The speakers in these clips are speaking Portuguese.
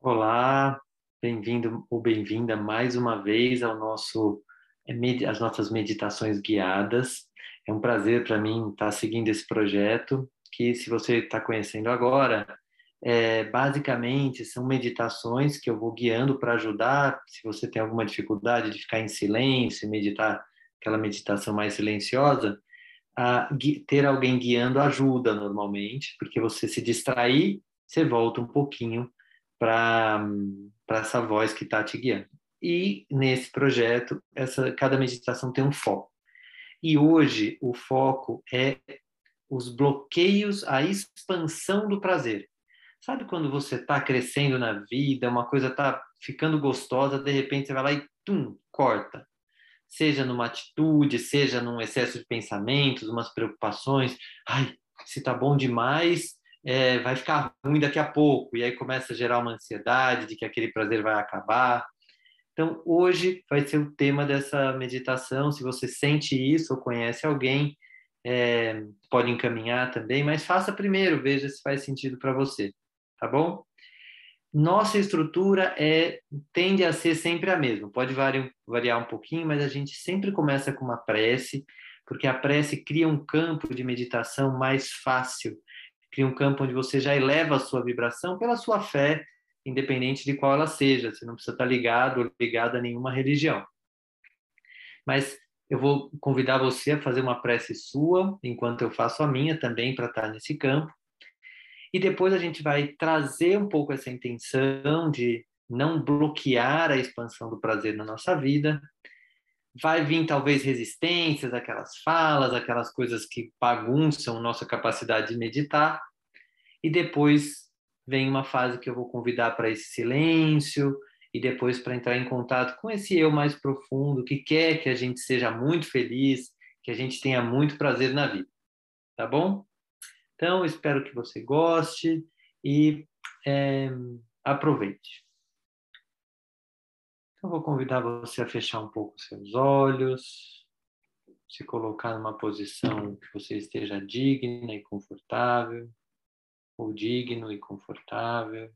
Olá, bem-vindo ou bem-vinda mais uma vez ao nosso é, as nossas meditações guiadas. É um prazer para mim estar seguindo esse projeto, que se você está conhecendo agora, é, basicamente são meditações que eu vou guiando para ajudar, se você tem alguma dificuldade de ficar em silêncio, meditar aquela meditação mais silenciosa, a ter alguém guiando ajuda normalmente, porque você se distrair, você volta um pouquinho para essa voz que está te guiando. E nesse projeto, essa, cada meditação tem um foco. E hoje o foco é os bloqueios à expansão do prazer. Sabe quando você está crescendo na vida, uma coisa está ficando gostosa, de repente você vai lá e tum, corta. Seja numa atitude, seja num excesso de pensamentos, umas preocupações. Ai, se tá bom demais, é, vai ficar ruim daqui a pouco, e aí começa a gerar uma ansiedade de que aquele prazer vai acabar. Então, hoje vai ser o tema dessa meditação. Se você sente isso ou conhece alguém, é, pode encaminhar também, mas faça primeiro, veja se faz sentido para você, tá bom? Nossa estrutura é tende a ser sempre a mesma, pode variar, variar um pouquinho, mas a gente sempre começa com uma prece, porque a prece cria um campo de meditação mais fácil cria um campo onde você já eleva a sua vibração pela sua fé, independente de qual ela seja. Você não precisa estar ligado ou ligado a nenhuma religião. Mas eu vou convidar você a fazer uma prece sua, enquanto eu faço a minha também, para estar nesse campo. E depois a gente vai trazer um pouco essa intenção de não bloquear a expansão do prazer na nossa vida, vai vir talvez resistências, aquelas falas, aquelas coisas que bagunçam nossa capacidade de meditar, e depois vem uma fase que eu vou convidar para esse silêncio e depois para entrar em contato com esse eu mais profundo que quer que a gente seja muito feliz, que a gente tenha muito prazer na vida, tá bom? Então espero que você goste e é, aproveite. Então, vou convidar você a fechar um pouco seus olhos, se colocar numa posição que você esteja digna e confortável, ou digno e confortável.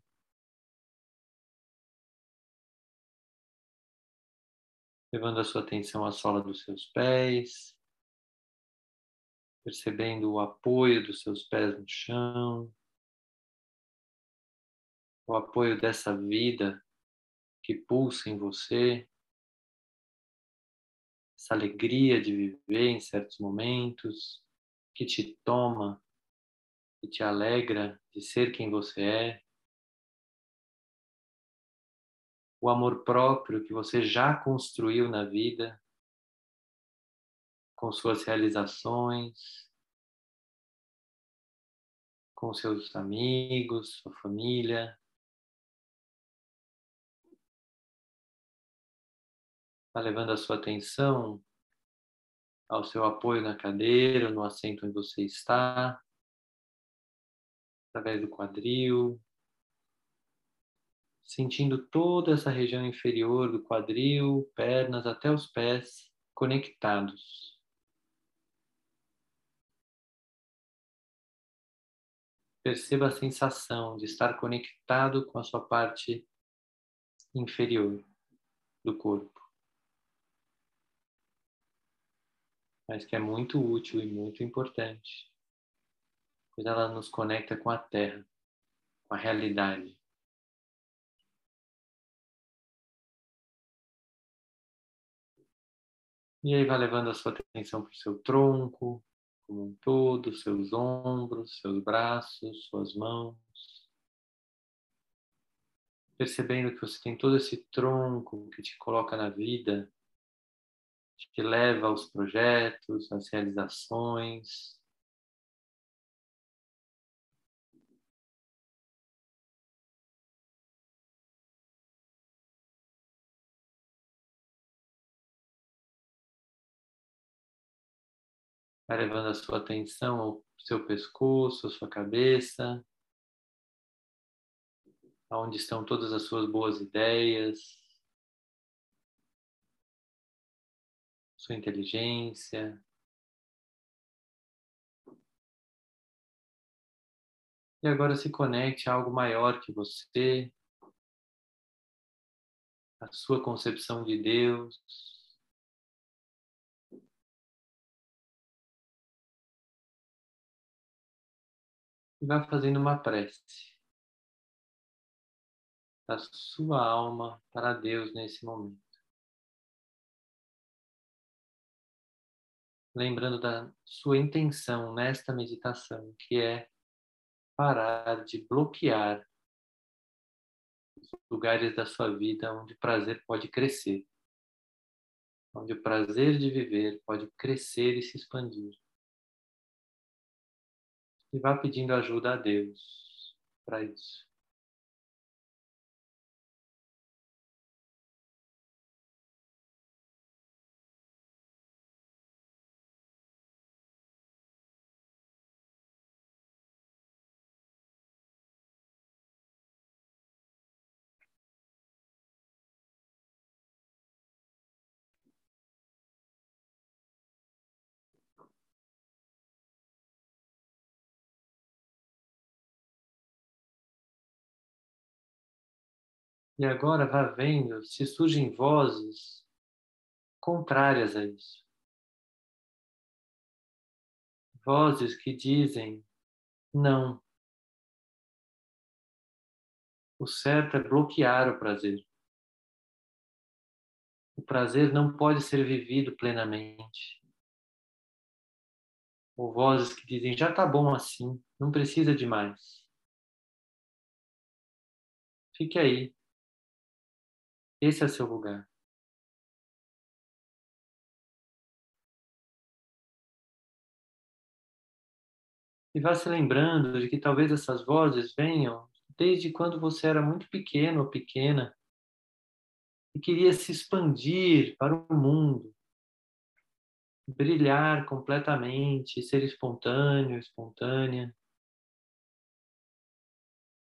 Levando a sua atenção à sola dos seus pés, percebendo o apoio dos seus pés no chão, o apoio dessa vida que pulsa em você, essa alegria de viver em certos momentos, que te toma, que te alegra de ser quem você é. O amor próprio que você já construiu na vida, com suas realizações, com seus amigos, sua família, Está levando a sua atenção ao seu apoio na cadeira, no assento onde você está, através do quadril, sentindo toda essa região inferior do quadril, pernas até os pés conectados. Perceba a sensação de estar conectado com a sua parte inferior do corpo. Mas que é muito útil e muito importante, pois ela nos conecta com a Terra, com a realidade. E aí vai levando a sua atenção para o seu tronco, como um todo, seus ombros, seus braços, suas mãos. Percebendo que você tem todo esse tronco que te coloca na vida, que leva aos projetos, às realizações. Vai levando a sua atenção ao seu pescoço, à sua cabeça, aonde estão todas as suas boas ideias, sua inteligência. E agora se conecte a algo maior que você, a sua concepção de Deus. E vá fazendo uma prece da sua alma para Deus nesse momento. Lembrando da sua intenção nesta meditação, que é parar de bloquear os lugares da sua vida onde o prazer pode crescer, onde o prazer de viver pode crescer e se expandir. E vá pedindo ajuda a Deus para isso. E agora vá vendo se surgem vozes contrárias a isso. Vozes que dizem não. O certo é bloquear o prazer. O prazer não pode ser vivido plenamente. Ou vozes que dizem já está bom assim, não precisa de mais. Fique aí, esse é seu lugar. E vá se lembrando de que talvez essas vozes venham desde quando você era muito pequeno ou pequena e queria se expandir para o mundo, brilhar completamente, ser espontâneo, espontânea.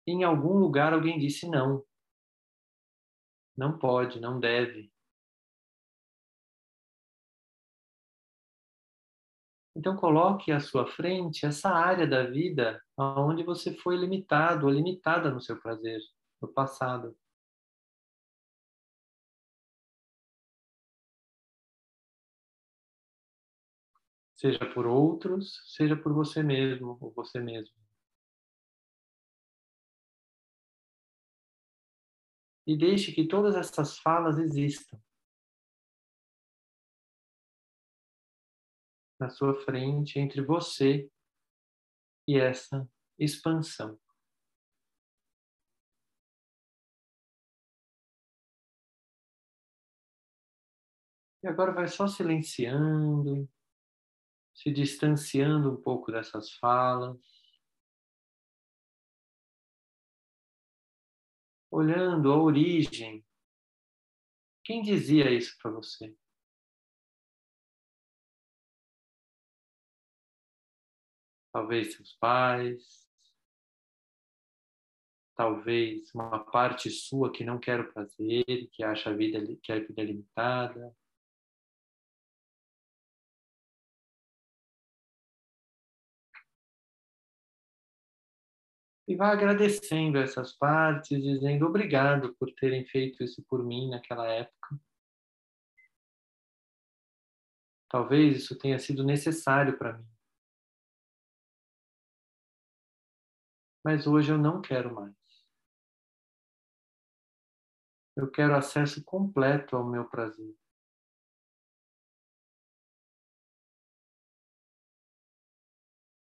E em algum lugar alguém disse não. Não pode, não deve. Então coloque à sua frente essa área da vida onde você foi limitado ou limitada no seu prazer no passado. Seja por outros, seja por você mesmo ou você mesmo. E deixe que todas essas falas existam na sua frente, entre você e essa expansão. E agora vai só silenciando, se distanciando um pouco dessas falas. Olhando a origem. Quem dizia isso para você? Talvez seus pais, talvez uma parte sua que não quer o prazer, que acha a vida que a vida é limitada. E vá agradecendo essas partes, dizendo obrigado por terem feito isso por mim naquela época. Talvez isso tenha sido necessário para mim. Mas hoje eu não quero mais. Eu quero acesso completo ao meu prazer.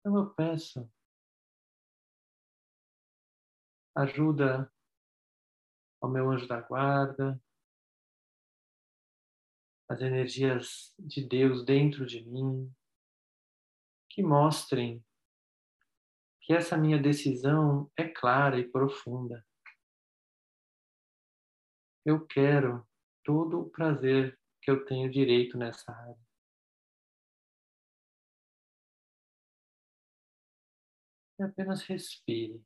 Então eu peço ajuda ao meu anjo da guarda, as energias de Deus dentro de mim, que mostrem que essa minha decisão é clara e profunda. Eu quero todo o prazer que eu tenho direito nessa área. E apenas respire.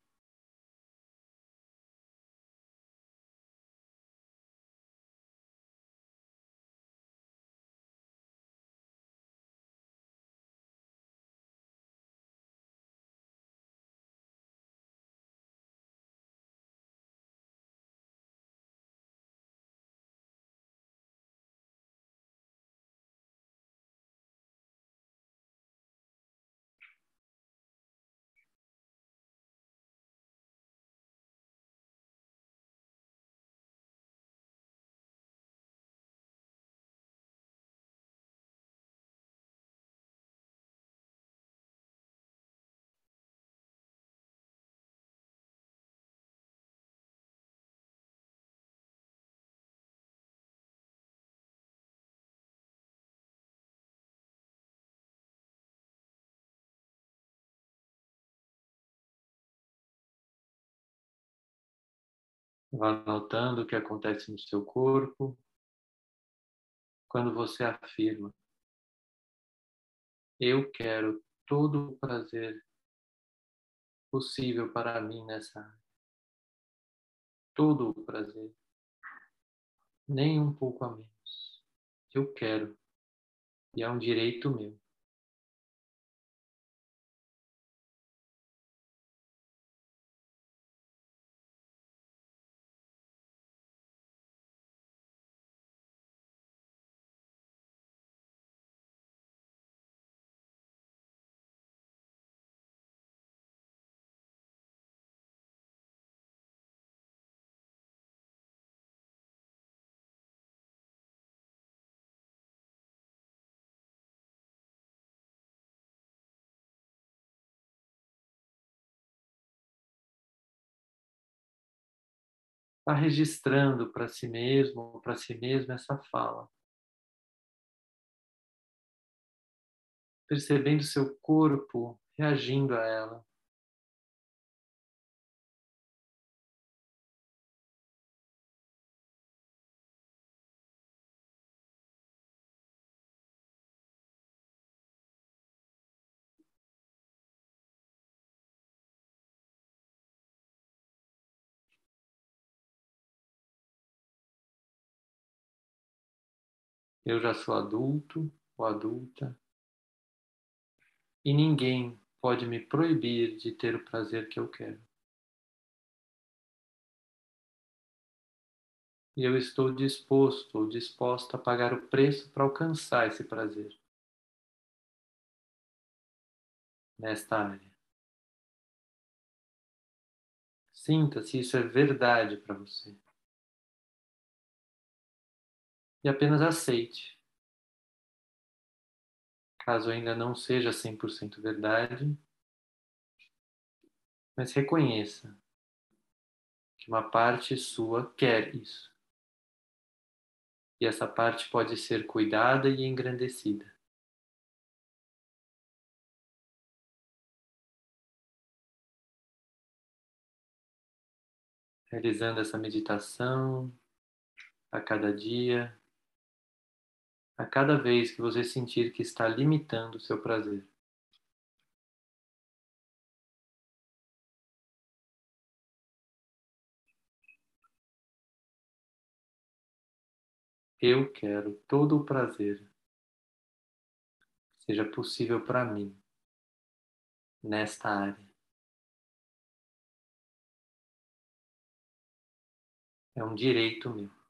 Vá notando o que acontece no seu corpo quando você afirma: Eu quero todo o prazer possível para mim nessa área. Todo o prazer. Nem um pouco a menos. Eu quero. E é um direito meu. Está registrando para si mesmo para si mesmo essa fala. Percebendo seu corpo reagindo a ela. Eu já sou adulto ou adulta e ninguém pode me proibir de ter o prazer que eu quero. E eu estou disposto ou disposta a pagar o preço para alcançar esse prazer nesta área. Sinta se isso é verdade para você e apenas aceite. Caso ainda não seja 100% verdade, mas reconheça que uma parte sua quer isso. E essa parte pode ser cuidada e engrandecida. Realizando essa meditação a cada dia, a cada vez que você sentir que está limitando o seu prazer. Eu quero todo o prazer seja possível para mim nesta área. É um direito meu.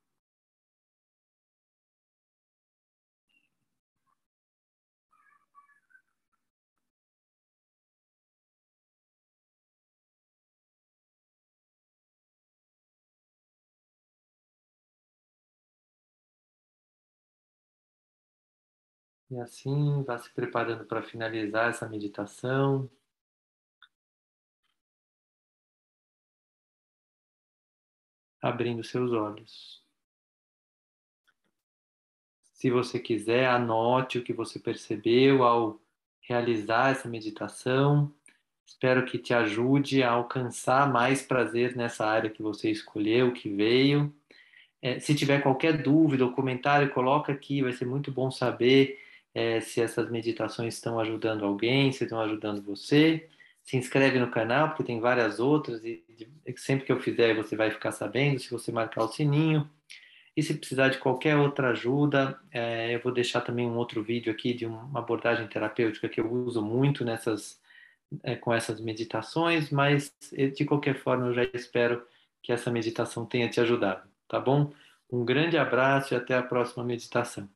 E assim, vá se preparando para finalizar essa meditação. Abrindo seus olhos. Se você quiser, anote o que você percebeu ao realizar essa meditação. Espero que te ajude a alcançar mais prazer nessa área que você escolheu, que veio. É, se tiver qualquer dúvida ou comentário, coloca aqui, vai ser muito bom saber é, se essas meditações estão ajudando alguém, se estão ajudando você. Se inscreve no canal, porque tem várias outras, e sempre que eu fizer você vai ficar sabendo, se você marcar o sininho. E se precisar de qualquer outra ajuda, é, eu vou deixar também um outro vídeo aqui de uma abordagem terapêutica que eu uso muito nessas, é, com essas meditações, mas de qualquer forma eu já espero que essa meditação tenha te ajudado, tá bom? Um grande abraço e até a próxima meditação.